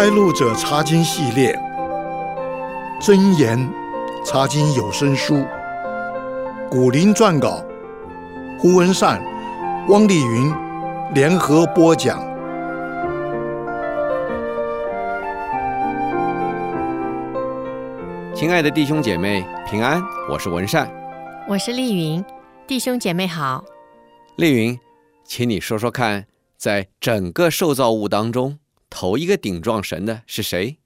开路者查经系列，真言查经有声书，古林撰稿，胡文善、汪丽云联合播讲。亲爱的弟兄姐妹平安，我是文善，我是丽云，弟兄姐妹好。丽云，请你说说看，在整个受造物当中，头一个顶撞神的是谁？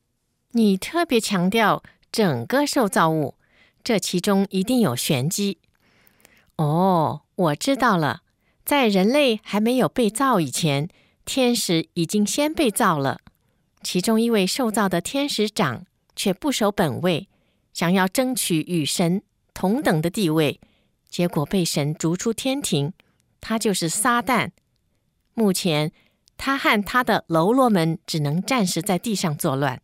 你特别强调整个受造物，这其中一定有玄机。哦，我知道了，在人类还没有被造以前，天使已经先被造了。其中一位受造的天使长却不守本位，想要争取与神同等的地位，结果被神逐出天庭。他就是撒旦。目前。他和他的喽啰们只能暂时在地上作乱，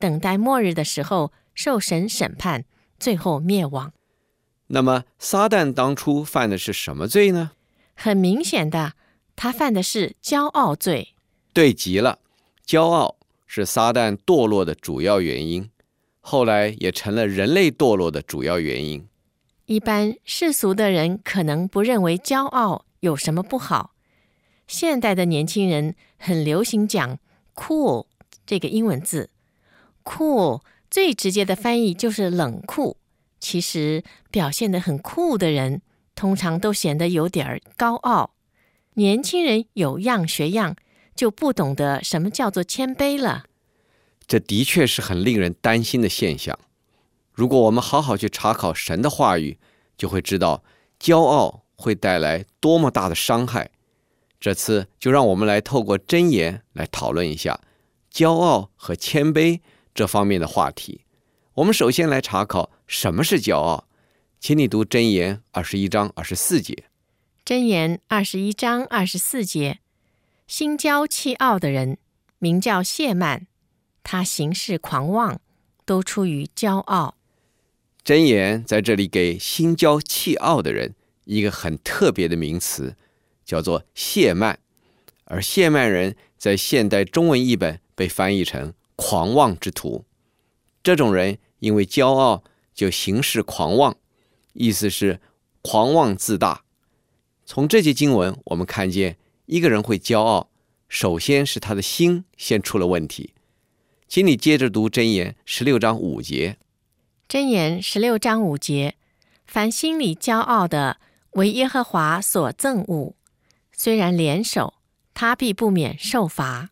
等待末日的时候受神审判，最后灭亡。那么，撒旦当初犯的是什么罪呢？很明显的，他犯的是骄傲罪。对极了，骄傲是撒旦堕落的主要原因，后来也成了人类堕落的主要原因。一般世俗的人可能不认为骄傲有什么不好。现代的年轻人很流行讲 “cool” 这个英文字，“cool” 最直接的翻译就是冷酷。其实表现得很酷的人，通常都显得有点儿高傲。年轻人有样学样，就不懂得什么叫做谦卑了。这的确是很令人担心的现象。如果我们好好去查考神的话语，就会知道骄傲会带来多么大的伤害。这次就让我们来透过箴言来讨论一下骄傲和谦卑这方面的话题。我们首先来查考什么是骄傲，请你读箴言二十一章二十四节。箴言二十一章二十四节：心骄气傲的人，名叫谢曼，他行事狂妄，都出于骄傲。箴言在这里给心骄气傲的人一个很特别的名词。叫做谢曼，而谢曼人在现代中文译本被翻译成狂妄之徒。这种人因为骄傲，就行事狂妄，意思是狂妄自大。从这些经文，我们看见一个人会骄傲，首先是他的心先出了问题。请你接着读箴言十六章五节。箴言十六章五节：凡心里骄傲的，为耶和华所憎恶。虽然联手，他必不免受罚。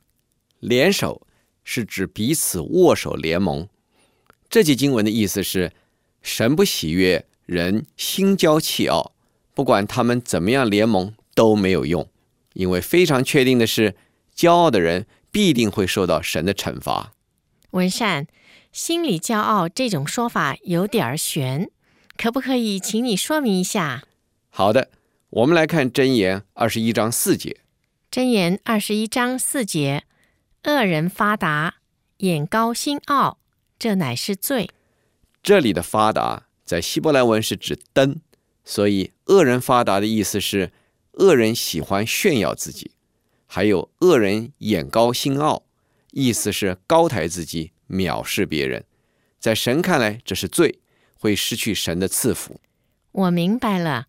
联手是指彼此握手联盟。这节经文的意思是，神不喜悦人心骄气傲，不管他们怎么样联盟都没有用，因为非常确定的是，骄傲的人必定会受到神的惩罚。文善，心里骄傲这种说法有点悬，可不可以请你说明一下？好的。我们来看箴言二十一章四节。箴言二十一章四节：恶人发达，眼高心傲，这乃是罪。这里的发达在希伯来文是指登，所以恶人发达的意思是恶人喜欢炫耀自己；还有恶人眼高心傲，意思是高抬自己，藐视别人。在神看来，这是罪，会失去神的赐福。我明白了。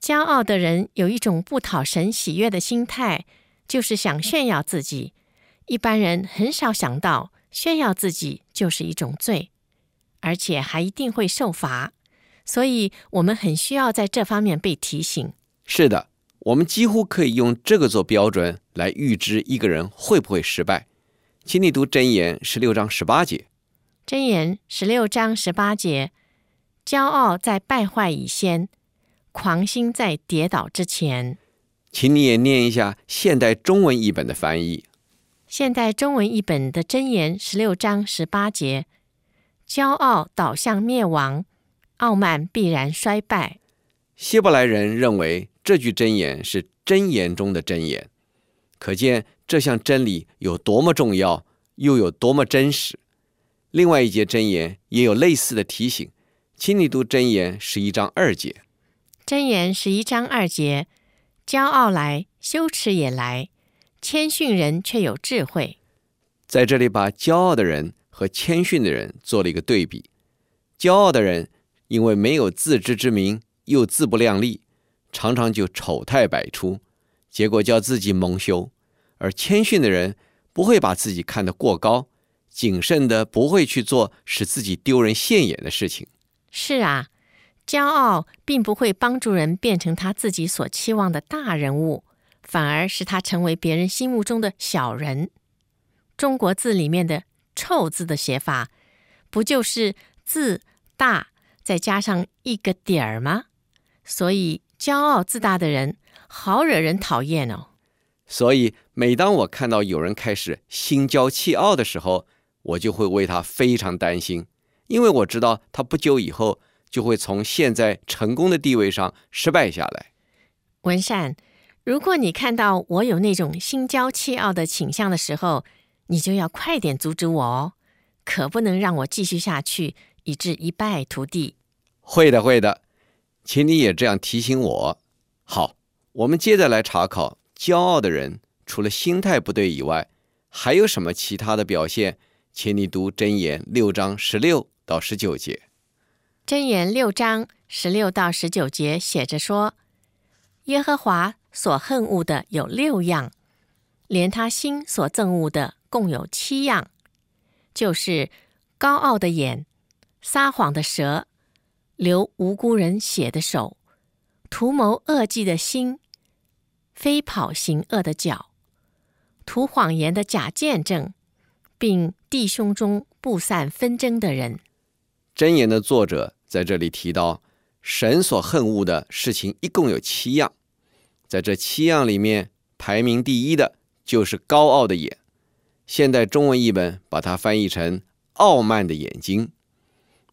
骄傲的人有一种不讨神喜悦的心态，就是想炫耀自己。一般人很少想到炫耀自己就是一种罪，而且还一定会受罚。所以，我们很需要在这方面被提醒。是的，我们几乎可以用这个做标准来预知一个人会不会失败。请你读箴言十六章十八节。箴言十六章十八节：骄傲在败坏以先。狂心在跌倒之前，请你也念一下现代中文译本的翻译。现代中文译本的箴言十六章十八节：骄傲导向灭亡，傲慢必然衰败。希伯来人认为这句箴言是箴言中的箴言，可见这项真理有多么重要，又有多么真实。另外一节箴言也有类似的提醒，请你读箴言十一章二节。箴言十一章二节：骄傲来，羞耻也来；谦逊人却有智慧。在这里把骄傲的人和谦逊的人做了一个对比。骄傲的人因为没有自知之明，又自不量力，常常就丑态百出，结果叫自己蒙羞；而谦逊的人不会把自己看得过高，谨慎的不会去做使自己丢人现眼的事情。是啊，骄傲并不会帮助人变成他自己所期望的大人物，反而使他成为别人心目中的小人。中国字里面的“臭”字的写法，不就是字大再加上一个点儿吗？所以，骄傲自大的人好惹人讨厌哦。所以，每当我看到有人开始心骄气傲的时候，我就会为他非常担心。因为我知道他不久以后就会从现在成功的地位上失败下来。文善，如果你看到我有那种心焦气傲的倾向的时候，你就要快点阻止我哦，可不能让我继续下去，以致一败涂地。会的，会的，请你也这样提醒我。好，我们接着来查考骄傲的人除了心态不对以外，还有什么其他的表现？请你读箴言六章十六到十九节，箴言六章十六到十九节写着说：“耶和华所恨恶的有六样，连他心所憎恶的共有七样，就是高傲的眼、撒谎的舌、流无辜人血的手、图谋恶计的心、飞跑行恶的脚、图谎言的假见证，并弟兄中布散纷争的人。”箴言的作者在这里提到，神所恨恶的事情一共有七样，在这七样里面，排名第一的就是高傲的眼。现代中文译本把它翻译成“傲慢的眼睛”。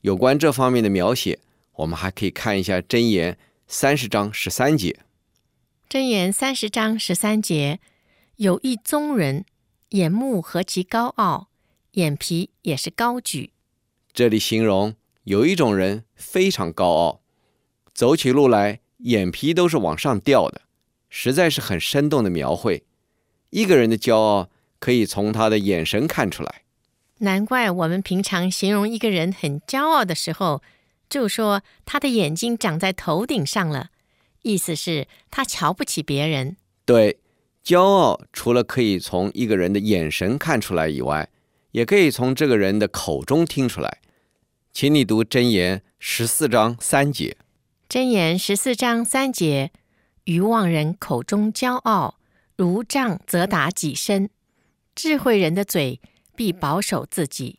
有关这方面的描写，我们还可以看一下箴言三十章十三节。箴言三十章十三节，有一宗人，眼目何其高傲，眼皮也是高举。这里形容有一种人非常高傲，走起路来眼皮都是往上吊的，实在是很生动的描绘。一个人的骄傲可以从他的眼神看出来。难怪我们平常形容一个人很骄傲的时候，就说他的眼睛长在头顶上了，意思是他瞧不起别人。对，骄傲除了可以从一个人的眼神看出来以外，也可以从这个人的口中听出来。请你读箴言十四章三节。箴言十四章三节：愚妄人口中骄傲，如杖责打己身；智慧人的嘴必保守自己。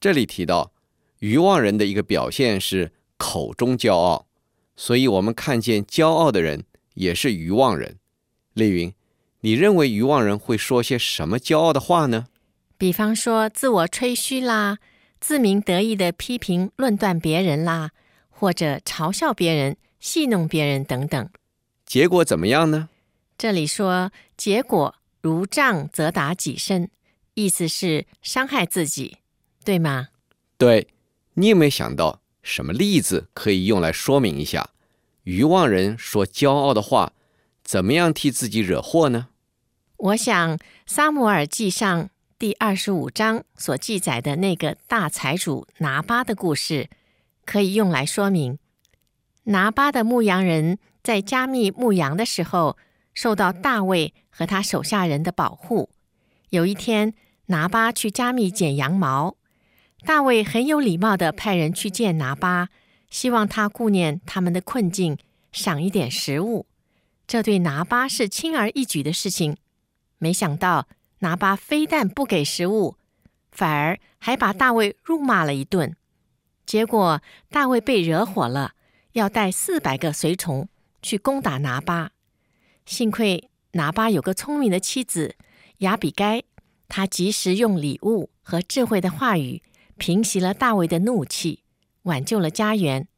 这里提到愚妄人的一个表现是口中骄傲，所以我们看见骄傲的人也是愚妄人。丽云，你认为愚妄人会说些什么骄傲的话呢？比方说自我吹嘘啦。自鸣得意的批评、论断别人啦，或者嘲笑别人、戏弄别人等等，结果怎么样呢？这里说结果如杖则打己身，意思是伤害自己，对吗？对，你有没有想到什么例子可以用来说明一下？愚妄人说骄傲的话，怎么样替自己惹祸呢？我想《撒母耳记上》。第二十五章所记载的那个大财主拿巴的故事，可以用来说明。拿巴的牧羊人在加密牧羊的时候，受到大卫和他手下人的保护。有一天，拿巴去加密剪羊毛，大卫很有礼貌地派人去见拿巴，希望他顾念他们的困境，赏一点食物。这对拿巴是轻而易举的事情，没想到。拿巴非但不给食物，反而还把大卫辱骂了一顿。结果大卫被惹火了，要带四百个随从去攻打拿巴。幸亏拿巴有个聪明的妻子亚比该，她及时用礼物和智慧的话语平息了大卫的怒气，挽救了家园。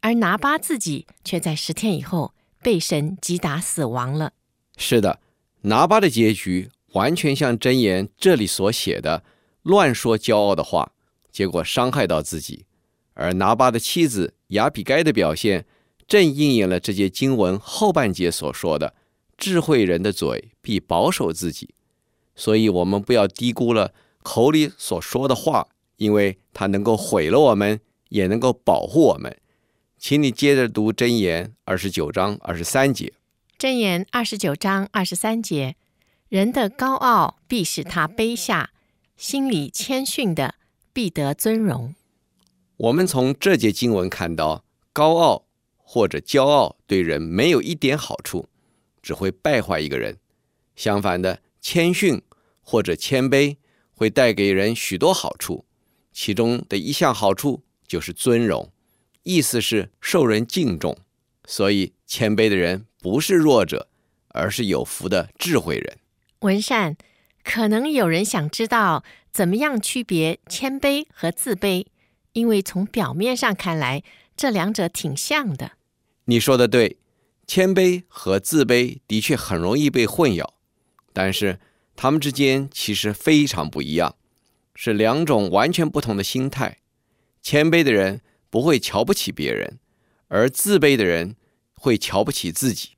而拿巴自己却在十天以后被神击打死亡了。是的，拿巴的结局。完全像箴言这里所写的，乱说骄傲的话，结果伤害到自己。而拿巴的妻子雅比该的表现，正应验了这节经文后半节所说的：智慧人的嘴必保守自己。所以，我们不要低估了口里所说的话，因为它能够毁了我们，也能够保护我们。请你接着读箴言二十九章二十三节。箴言二十九章二十三节：人的高傲必使他卑下，心里谦逊的必得尊荣。我们从这节经文看到，高傲或者骄傲对人没有一点好处，只会败坏一个人。相反的，谦逊或者谦卑会带给人许多好处，其中的一项好处就是尊荣，意思是受人敬重。所以，谦卑的人不是弱者，而是有福的智慧人。文善，可能有人想知道怎么样区别谦卑和自卑，因为从表面上看来，这两者挺像的。你说的对，谦卑和自卑的确很容易被混淆。但是，他们之间其实非常不一样，是两种完全不同的心态。谦卑的人不会瞧不起别人，而自卑的人会瞧不起自己。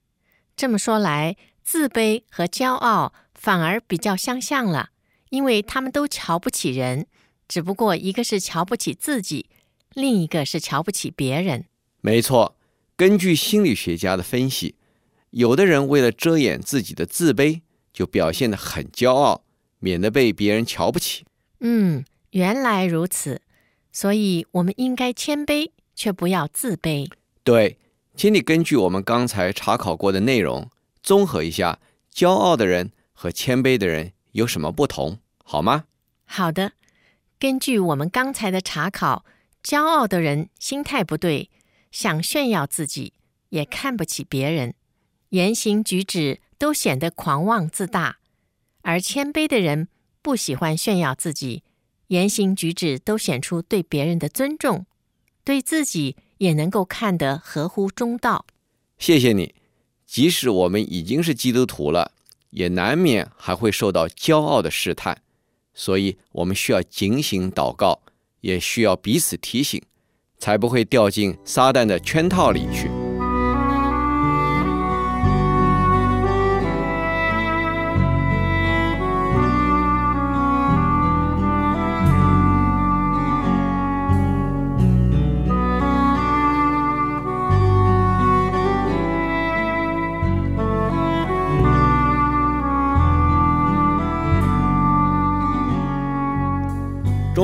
这么说来，自卑和骄傲反而比较相像了，因为他们都瞧不起人，只不过一个是瞧不起自己，另一个是瞧不起别人。没错，根据心理学家的分析，有的人为了遮掩自己的自卑，就表现得很骄傲，免得被别人瞧不起。嗯，原来如此，所以我们应该谦卑，却不要自卑。对，请你根据我们刚才查考过的内容，综合一下，骄傲的人和谦卑的人有什么不同，好吗？好的，根据我们刚才的查考，骄傲的人心态不对，想炫耀自己，也看不起别人，言行举止，都显得狂妄自大，而谦卑的人不喜欢炫耀自己，言行举止都显出对别人的尊重，对自己也能够看得合乎中道。谢谢你，即使我们已经是基督徒了，也难免还会受到骄傲的试探，所以我们需要警醒祷告，也需要彼此提醒，才不会掉进撒旦的圈套里去。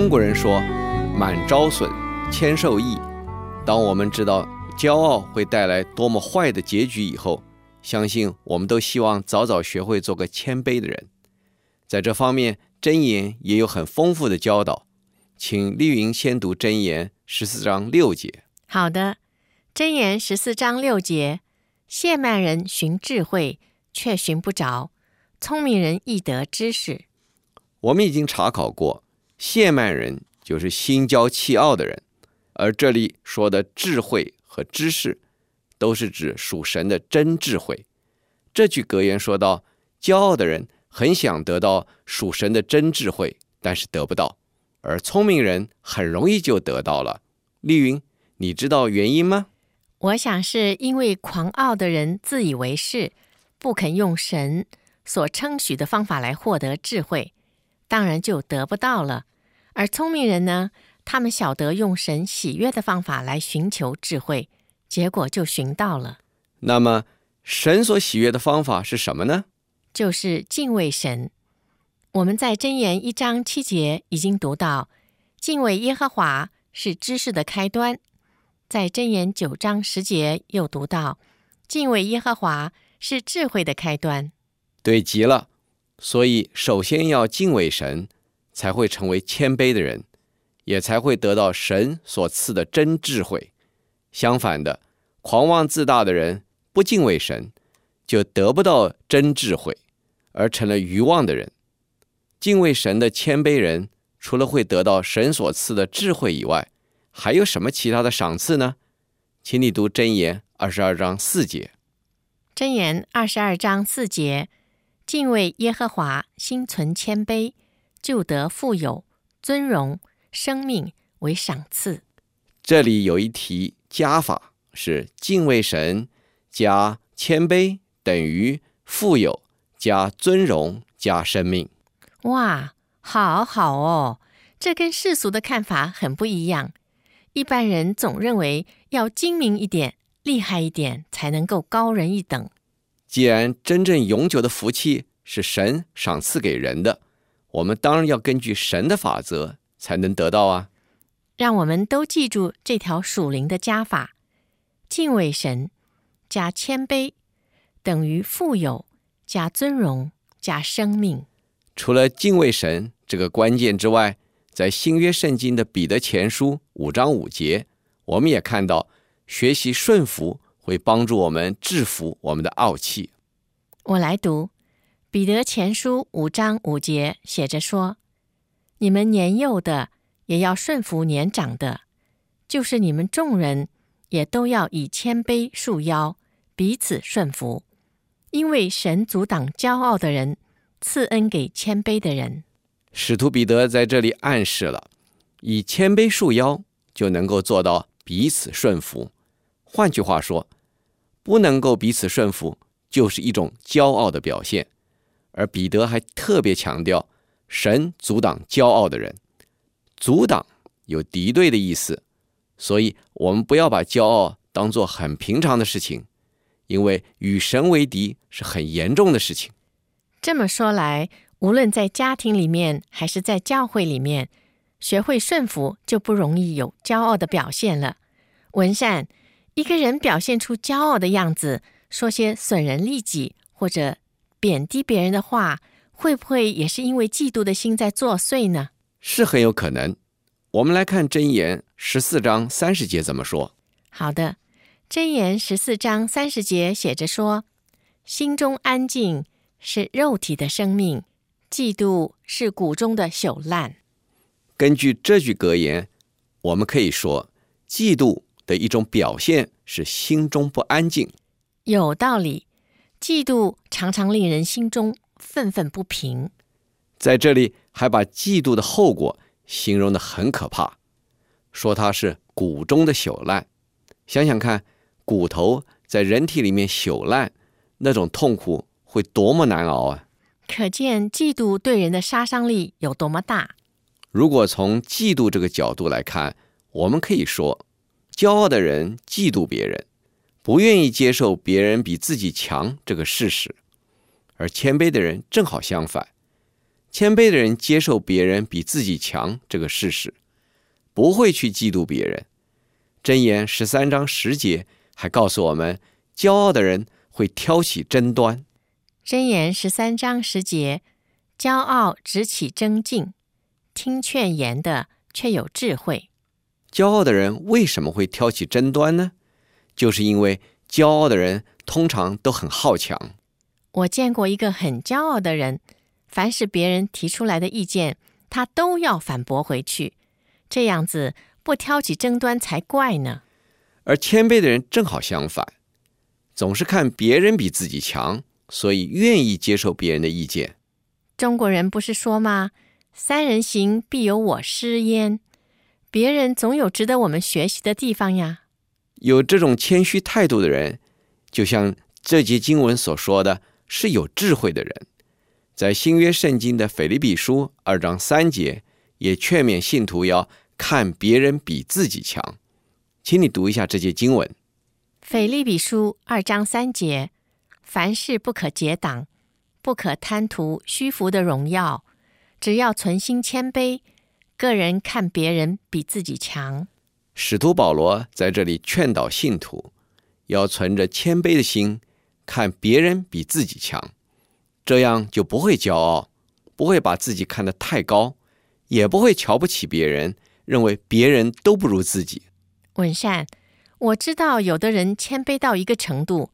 中国人说“满招损，谦受益”。当我们知道骄傲会带来多么坏的结局以后，相信我们都希望早早学会做个谦卑的人。在这方面，箴言也有很丰富的教导。请丽云先读箴言十四章六节。好的，箴言十四章六节：谢曼人寻智慧，却寻不着；聪明人易得知识。我们已经查考过。亵慢人就是心骄气傲的人，而这里说的智慧和知识，都是指属神的真智慧。这句格言说到，骄傲的人很想得到属神的真智慧，但是得不到；而聪明人很容易就得到了。丽云，你知道原因吗？我想是因为狂傲的人自以为是，不肯用神所称许的方法来获得智慧。当然就得不到了，而聪明人呢？他们晓得用神喜悦的方法来寻求智慧，结果就寻到了。那么，神所喜悦的方法是什么呢？就是敬畏神。我们在箴言一章七节已经读到，敬畏耶和华是知识的开端。在箴言九章十节又读到，敬畏耶和华是智慧的开端。对极了。所以，首先要敬畏神，才会成为谦卑的人，也才会得到神所赐的真智慧。相反的，狂妄自大的人不敬畏神，就得不到真智慧，而成了愚妄的人。敬畏神的谦卑人，除了会得到神所赐的智慧以外，还有什么其他的赏赐呢？请你读箴言二十二章四节。箴言二十二章四节。敬畏耶和华，心存谦卑，就得富有、尊荣、生命为赏赐。这里有一题加法，是敬畏神加谦卑等于富有加尊荣加生命。哇，好好哦，这跟世俗的看法很不一样。一般人总认为要精明一点、厉害一点才能够高人一等。既然真正永久的福气是神赏赐给人的，我们当然要根据神的法则才能得到啊。让我们都记住这条属灵的加法：敬畏神加谦卑等于富有加尊荣加生命。除了敬畏神这个关键之外，在新约圣经的彼得前书五章五节，我们也看到学习顺服会帮助我们制服我们的傲气。我来读彼得前书五章五节，写着说：“你们年幼的也要顺服年长的，就是你们众人也都要以谦卑束腰，彼此顺服，因为神阻挡骄傲的人。”赐恩给谦卑的人，使徒彼得在这里暗示了，以谦卑束腰就能够做到彼此顺服。换句话说，不能够彼此顺服，就是一种骄傲的表现。而彼得还特别强调，神阻挡骄傲的人，阻挡有敌对的意思，所以我们不要把骄傲当做很平常的事情，因为与神为敌是很严重的事情。这么说来，无论在家庭里面还是在教会里面，学会顺服就不容易有骄傲的表现了。文善，一个人表现出骄傲的样子，说些损人利己或者贬低别人的话，会不会也是因为嫉妒的心在作祟呢？是很有可能。我们来看箴言十四章三十节怎么说。好的，箴言十四章三十节写着说：“心中安静。”是肉体的生命，嫉妒是骨中的朽烂。根据这句格言，我们可以说，嫉妒的一种表现是心中不安静。有道理，嫉妒常常令人心中愤愤不平。在这里，还把嫉妒的后果形容得很可怕，说它是骨中的朽烂。想想看，骨头在人体里面朽烂，那种痛苦。会多么难熬啊！可见嫉妒对人的杀伤力有多么大。如果从嫉妒这个角度来看，我们可以说，骄傲的人嫉妒别人，不愿意接受别人比自己强这个事实；而谦卑的人正好相反，谦卑的人接受别人比自己强这个事实，不会去嫉妒别人。箴言十三章十节还告诉我们，骄傲的人会挑起争端。箴言十三章十节：骄傲直起争竞，听劝言的却有智慧。骄傲的人为什么会挑起争端呢？就是因为骄傲的人通常都很好强。我见过一个很骄傲的人，凡是别人提出来的意见，他都要反驳回去。这样子不挑起争端才怪呢。而谦卑的人正好相反，总是看别人比自己强。所以愿意接受别人的意见。中国人不是说吗？三人行，必有我师焉。别人总有值得我们学习的地方呀。有这种谦虚态度的人，就像这节经文所说的，是有智慧的人。在新约圣经的腓立比书二章三节，也劝勉信徒要看别人比自己强。请你读一下这节经文。腓立比书二章三节。凡事不可结党，不可贪图虚浮的荣耀，只要存心谦卑，个人看别人比自己强。使徒保罗在这里劝导信徒，要存着谦卑的心，看别人比自己强，这样就不会骄傲，不会把自己看得太高，也不会瞧不起别人，认为别人都不如自己。文善，我知道有的人谦卑到一个程度。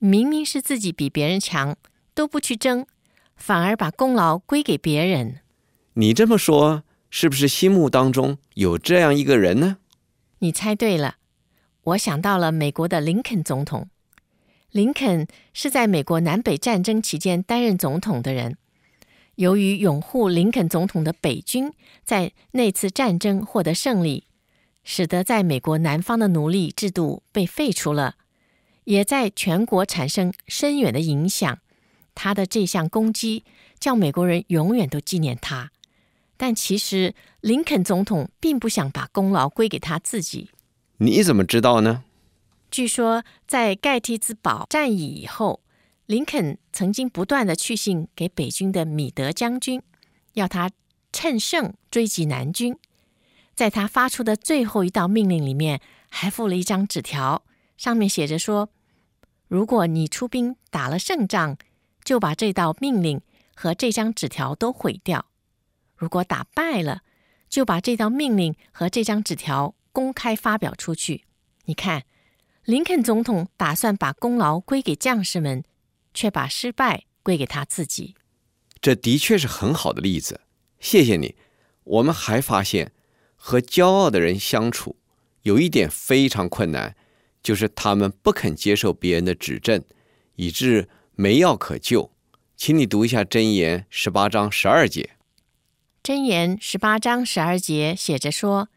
明明是自己比别人强，都不去争，反而把功劳归给别人。你这么说，是不是心目当中有这样一个人呢？你猜对了，我想到了美国的林肯总统。林肯是在美国南北战争期间担任总统的人。由于拥护林肯总统的北军在那次战争获得胜利，使得在美国南方的奴隶制度被废除了。也在全国产生深远的影响。他的这项功绩，叫美国人永远都纪念他。但其实林肯总统并不想把功劳归给他自己。你怎么知道呢？据说在盖蒂兹堡战役以后，林肯曾经不断地去信给北军的米德将军，要他趁胜追击南军。在他发出的最后一道命令里面，还附了一张纸条，上面写着说：“如果你出兵打了胜仗，就把这道命令和这张纸条都毁掉；如果打败了，就把这道命令和这张纸条公开发表出去。”你看，林肯总统打算把功劳归给将士们，却把失败归给他自己。这的确是很好的例子，谢谢你。我们还发现。和骄傲的人相处，有一点非常困难，就是他们不肯接受别人的指正，以致没药可救。请你读一下《箴言》十八章十二节。《箴言》十八章十二节写着说：“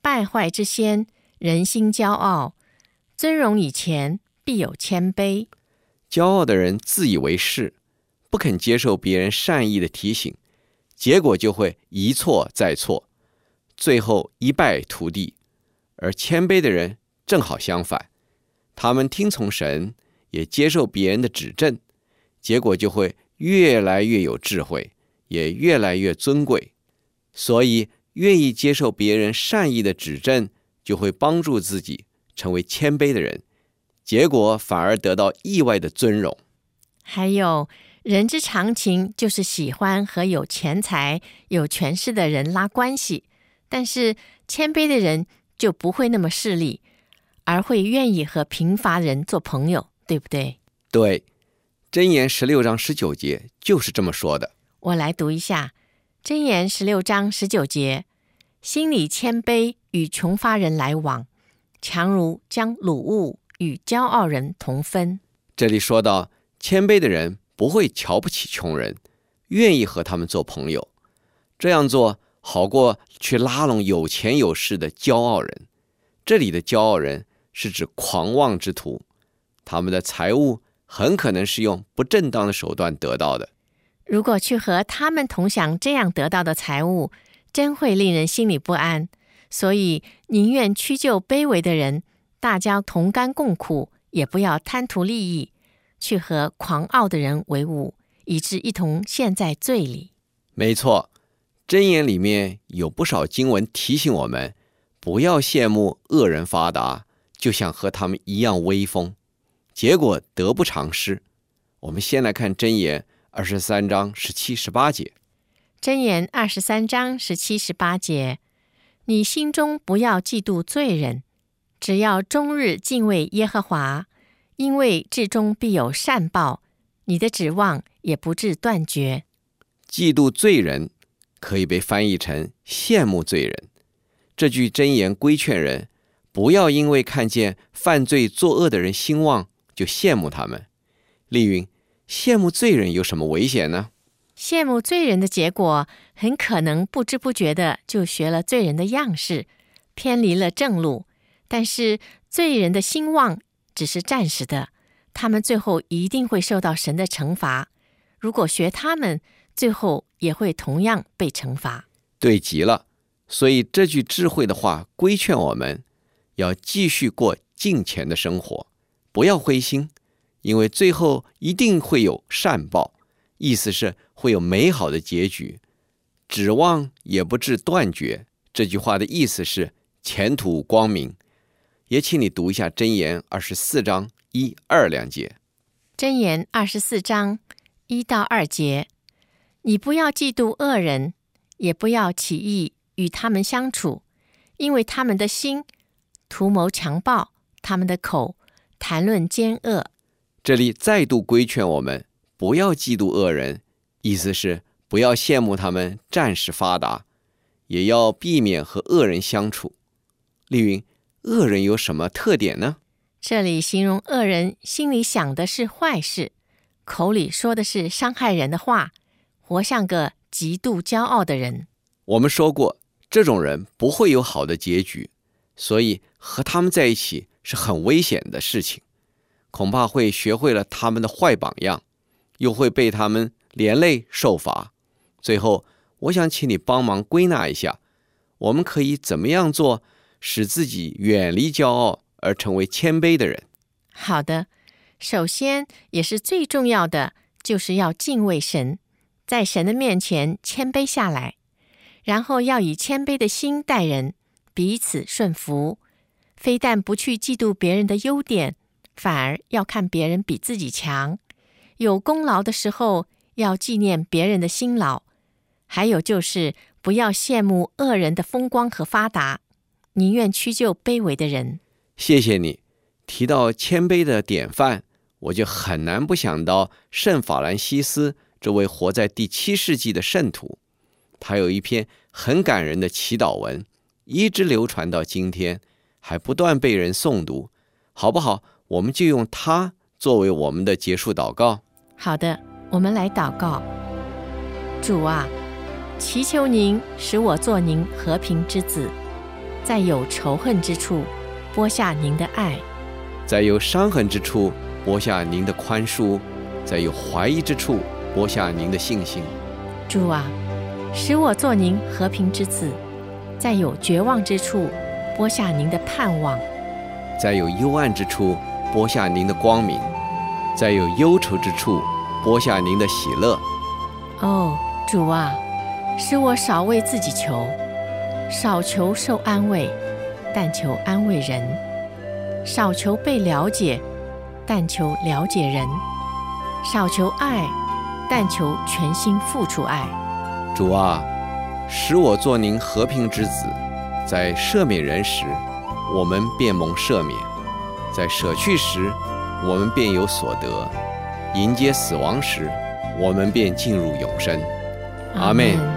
败坏之先，人心骄傲；尊荣以前，必有谦卑。”骄傲的人自以为是，不肯接受别人善意的提醒，结果就会一错再错。最后一败涂地，而谦卑的人正好相反，他们听从神，也接受别人的指正，结果就会越来越有智慧，也越来越尊贵。所以，愿意接受别人善意的指正，就会帮助自己成为谦卑的人，结果反而得到意外的尊荣。还有，人之常情就是喜欢和有钱财、有权势的人拉关系。但是谦卑的人就不会那么势利，而会愿意和贫乏人做朋友，对不对？对，箴言十六章十九节就是这么说的。我来读一下，箴言十六章十九节：心里谦卑，与穷乏人来往，强如将鲁物与骄傲人同分。这里说到，谦卑的人不会瞧不起穷人，愿意和他们做朋友，这样做。好过去拉拢有钱有势的骄傲人。这里的骄傲人是指狂妄之徒，他们的财物很可能是用不正当的手段得到的。如果去和他们同享这样得到的财物，真会令人心里不安。所以宁愿屈就卑微的人，大家同甘共苦，也不要贪图利益，去和狂傲的人为伍，以致一同陷在罪里。没错。箴言里面有不少经文提醒我们，不要羡慕恶人发达，就想和他们一样威风，结果得不偿失。我们先来看箴言二十三章十七、十八节。箴言二十三章十七、十八节：你心中不要嫉妒罪人，只要终日敬畏耶和华，因为至终必有善报，你的指望也不至断绝。嫉妒罪人。可以被翻译成羡慕罪人。这句箴言规劝人，不要因为看见犯罪作恶的人兴旺，就羡慕他们。丽云，羡慕罪人有什么危险呢？羡慕罪人的结果，很可能不知不觉的就学了罪人的样式，偏离了正路。但是罪人的兴旺只是暂时的，他们最后一定会受到神的惩罚。如果学他们，最后也会同样被惩罚，对极了。所以这句智慧的话规劝我们，要继续过敬虔的生活，不要灰心，因为最后一定会有善报，意思是会有美好的结局，指望也不致断绝。这句话的意思是前途光明。也请你读一下箴言二十四章一二两节。箴言二十四章一到二节。你不要嫉妒恶人，也不要起意与他们相处，因为他们的心图谋强暴，他们的口谈论奸恶。这里再度规劝我们不要嫉妒恶人，意思是不要羡慕他们暂时发达，也要避免和恶人相处。丽云，恶人有什么特点呢？这里形容恶人心里想的是坏事，口里说的是伤害人的话。活像个极度骄傲的人。我们说过，这种人不会有好的结局，所以和他们在一起是很危险的事情。恐怕会学会了他们的坏榜样，又会被他们连累受罚。最后，我想请你帮忙归纳一下，我们可以怎么样做，使自己远离骄傲，而成为谦卑的人？好的，首先也是最重要的，就是要敬畏神，在神的面前谦卑下来，然后要以谦卑的心待人，彼此顺服。非但不去嫉妒别人的优点，反而要看别人比自己强。有功劳的时候，要纪念别人的辛劳。还有就是，不要羡慕恶人的风光和发达，宁愿屈就卑微的人。谢谢你提到谦卑的典范，我就很难不想到圣法兰西斯这位活在第七世纪的圣徒。他有一篇很感人的祈祷文，一直流传到今天。还不断被人诵读，好不好？我们就用它作为我们的结束祷告。好的，我们来祷告。主啊，祈求您使我做您和平之子，在有仇恨之处播下您的爱，在有伤痕之处播下您的宽恕，在有怀疑之处播下您的信心。主啊，使我做您和平之子，在有绝望之处。播下您的盼望，在有幽暗之处播下您的光明，在有忧愁之处播下您的喜乐。哦，主啊，使我少为自己求，少求受安慰，但求安慰人；少求被了解，但求了解人；少求爱，但求全心付出爱。主啊，使我做您和平之子。在赦免人时，我们便蒙赦免；在舍去时，我们便有所得；迎接死亡时，我们便进入永生。阿门。